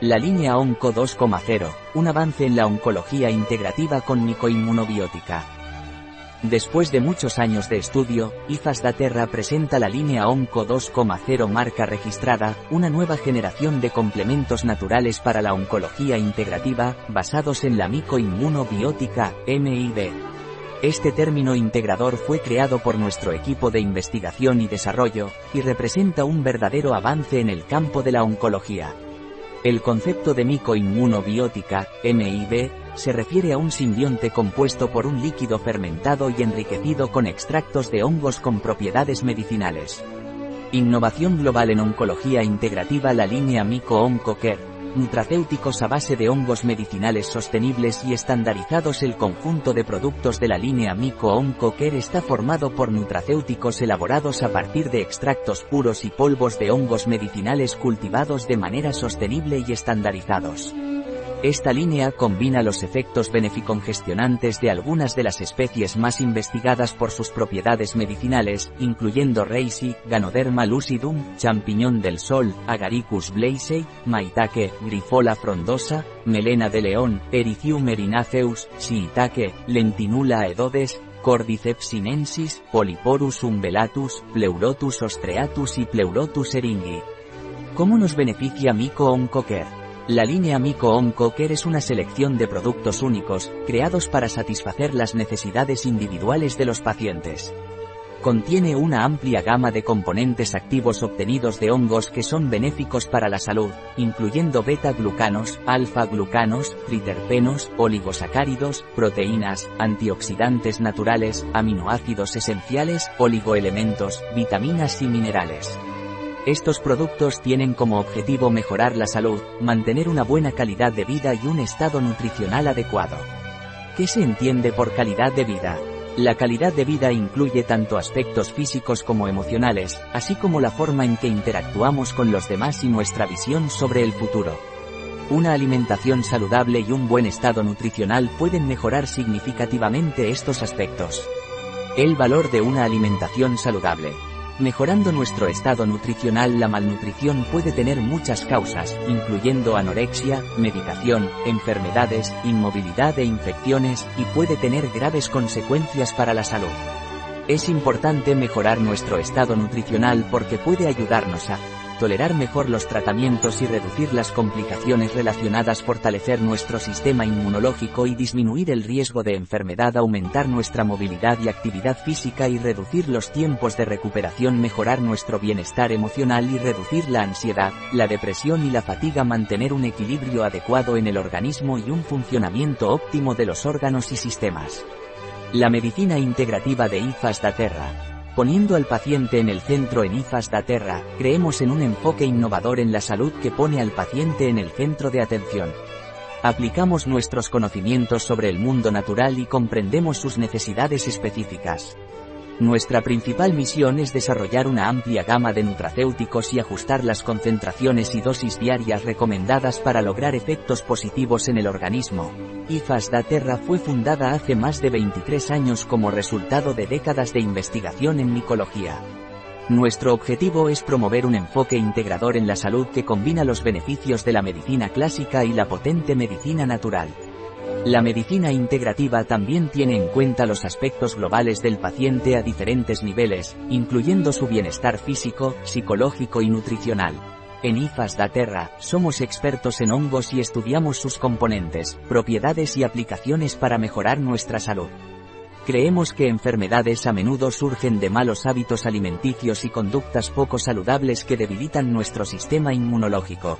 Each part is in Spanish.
La línea Onco 2.0, un avance en la oncología integrativa con micoinmunobiótica. Después de muchos años de estudio, IFAS Daterra presenta la línea Onco 2.0 marca registrada, una nueva generación de complementos naturales para la oncología integrativa, basados en la micoinmunobiótica, MIB. Este término integrador fue creado por nuestro equipo de investigación y desarrollo, y representa un verdadero avance en el campo de la oncología. El concepto de micoinmunobiótica, MIB, se refiere a un simbionte compuesto por un líquido fermentado y enriquecido con extractos de hongos con propiedades medicinales. Innovación global en oncología integrativa La línea Mico OncoCare nutracéuticos a base de hongos medicinales sostenibles y estandarizados El conjunto de productos de la línea Mico Onco Care está formado por nutracéuticos elaborados a partir de extractos puros y polvos de hongos medicinales cultivados de manera sostenible y estandarizados. Esta línea combina los efectos beneficongestionantes de algunas de las especies más investigadas por sus propiedades medicinales, incluyendo Reishi, Ganoderma lucidum, champiñón del sol, Agaricus blazei, maitake, Grifola frondosa, melena de león, Erythium erinaceus, shiitake, Lentinula aedodes, Cordyceps sinensis, Polyporus umbellatus, Pleurotus ostreatus y Pleurotus eringi. ¿Cómo nos beneficia Mico Oncoker? La línea Mico Care es una selección de productos únicos, creados para satisfacer las necesidades individuales de los pacientes. Contiene una amplia gama de componentes activos obtenidos de hongos que son benéficos para la salud, incluyendo beta-glucanos, alfa-glucanos, triterpenos, oligosacáridos, proteínas, antioxidantes naturales, aminoácidos esenciales, oligoelementos, vitaminas y minerales. Estos productos tienen como objetivo mejorar la salud, mantener una buena calidad de vida y un estado nutricional adecuado. ¿Qué se entiende por calidad de vida? La calidad de vida incluye tanto aspectos físicos como emocionales, así como la forma en que interactuamos con los demás y nuestra visión sobre el futuro. Una alimentación saludable y un buen estado nutricional pueden mejorar significativamente estos aspectos. El valor de una alimentación saludable. Mejorando nuestro estado nutricional La malnutrición puede tener muchas causas, incluyendo anorexia, medicación, enfermedades, inmovilidad e infecciones, y puede tener graves consecuencias para la salud. Es importante mejorar nuestro estado nutricional porque puede ayudarnos a tolerar mejor los tratamientos y reducir las complicaciones relacionadas, fortalecer nuestro sistema inmunológico y disminuir el riesgo de enfermedad, aumentar nuestra movilidad y actividad física y reducir los tiempos de recuperación, mejorar nuestro bienestar emocional y reducir la ansiedad, la depresión y la fatiga, mantener un equilibrio adecuado en el organismo y un funcionamiento óptimo de los órganos y sistemas. La medicina integrativa de IFAS da Terra Poniendo al paciente en el centro en IFAS da Terra, creemos en un enfoque innovador en la salud que pone al paciente en el centro de atención. Aplicamos nuestros conocimientos sobre el mundo natural y comprendemos sus necesidades específicas. Nuestra principal misión es desarrollar una amplia gama de nutracéuticos y ajustar las concentraciones y dosis diarias recomendadas para lograr efectos positivos en el organismo. IFAS da Terra fue fundada hace más de 23 años como resultado de décadas de investigación en micología. Nuestro objetivo es promover un enfoque integrador en la salud que combina los beneficios de la medicina clásica y la potente medicina natural. La medicina integrativa también tiene en cuenta los aspectos globales del paciente a diferentes niveles, incluyendo su bienestar físico, psicológico y nutricional. En IFAS da Terra, somos expertos en hongos y estudiamos sus componentes, propiedades y aplicaciones para mejorar nuestra salud. Creemos que enfermedades a menudo surgen de malos hábitos alimenticios y conductas poco saludables que debilitan nuestro sistema inmunológico.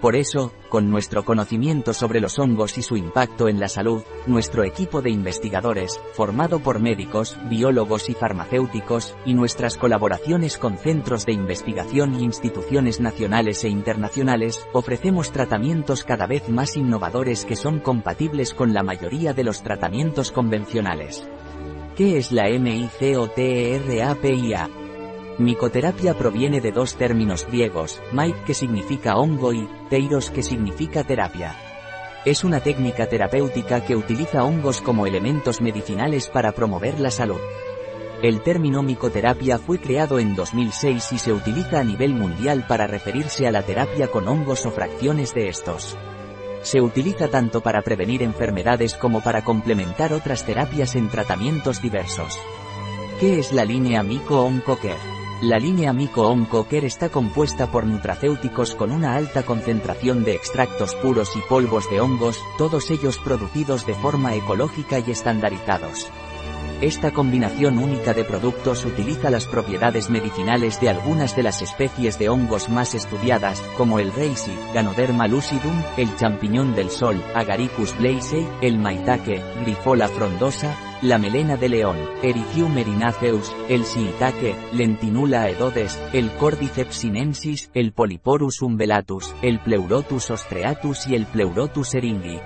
Por eso, con nuestro conocimiento sobre los hongos y su impacto en la salud, nuestro equipo de investigadores, formado por médicos, biólogos y farmacéuticos, y nuestras colaboraciones con centros de investigación y instituciones nacionales e internacionales, ofrecemos tratamientos cada vez más innovadores que son compatibles con la mayoría de los tratamientos convencionales. ¿Qué es la MICOTERAPIA? Micoterapia proviene de dos términos griegos, Mike que significa hongo y teiros que significa terapia. Es una técnica terapéutica que utiliza hongos como elementos medicinales para promover la salud. El término micoterapia fue creado en 2006 y se utiliza a nivel mundial para referirse a la terapia con hongos o fracciones de estos. Se utiliza tanto para prevenir enfermedades como para complementar otras terapias en tratamientos diversos. ¿Qué es la línea Mico Oncocare? La línea Mico Oncocare está compuesta por nutracéuticos con una alta concentración de extractos puros y polvos de hongos, todos ellos producidos de forma ecológica y estandarizados. Esta combinación única de productos utiliza las propiedades medicinales de algunas de las especies de hongos más estudiadas, como el reishi, Ganoderma lucidum, el champiñón del sol, Agaricus blazei, el maitake, Grifola frondosa, la melena de león, Erythium erinaceus, el shiitake, Lentinula aedodes, el Cordyceps sinensis, el Polyporus umbellatus, el Pleurotus ostreatus y el Pleurotus eringi.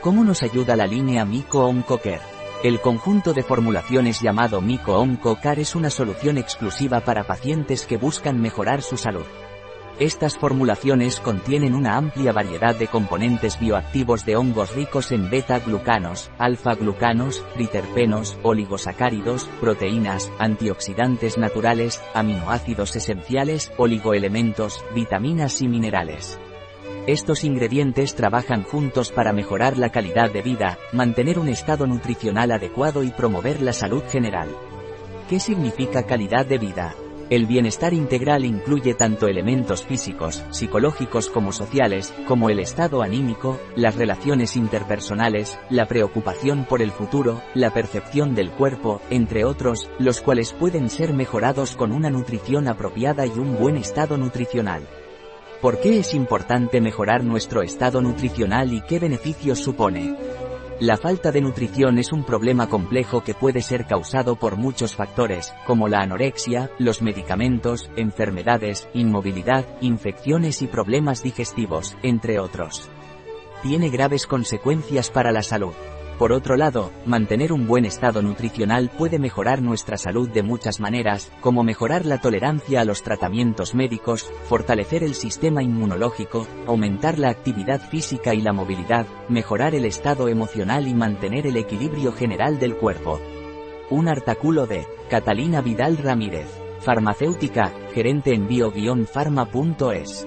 ¿Cómo nos ayuda la línea Mico Oncoker? El conjunto de formulaciones llamado Mico Onco Car es una solución exclusiva para pacientes que buscan mejorar su salud. Estas formulaciones contienen una amplia variedad de componentes bioactivos de hongos ricos en beta-glucanos, alfa-glucanos, triterpenos, oligosacáridos, proteínas, antioxidantes naturales, aminoácidos esenciales, oligoelementos, vitaminas y minerales. Estos ingredientes trabajan juntos para mejorar la calidad de vida, mantener un estado nutricional adecuado y promover la salud general. ¿Qué significa calidad de vida? El bienestar integral incluye tanto elementos físicos, psicológicos como sociales, como el estado anímico, las relaciones interpersonales, la preocupación por el futuro, la percepción del cuerpo, entre otros, los cuales pueden ser mejorados con una nutrición apropiada y un buen estado nutricional. ¿Por qué es importante mejorar nuestro estado nutricional y qué beneficios supone? La falta de nutrición es un problema complejo que puede ser causado por muchos factores, como la anorexia, los medicamentos, enfermedades, inmovilidad, infecciones y problemas digestivos, entre otros. Tiene graves consecuencias para la salud. Por otro lado, mantener un buen estado nutricional puede mejorar nuestra salud de muchas maneras, como mejorar la tolerancia a los tratamientos médicos, fortalecer el sistema inmunológico, aumentar la actividad física y la movilidad, mejorar el estado emocional y mantener el equilibrio general del cuerpo. Un artículo de Catalina Vidal Ramírez, farmacéutica, gerente en bio-pharma.es.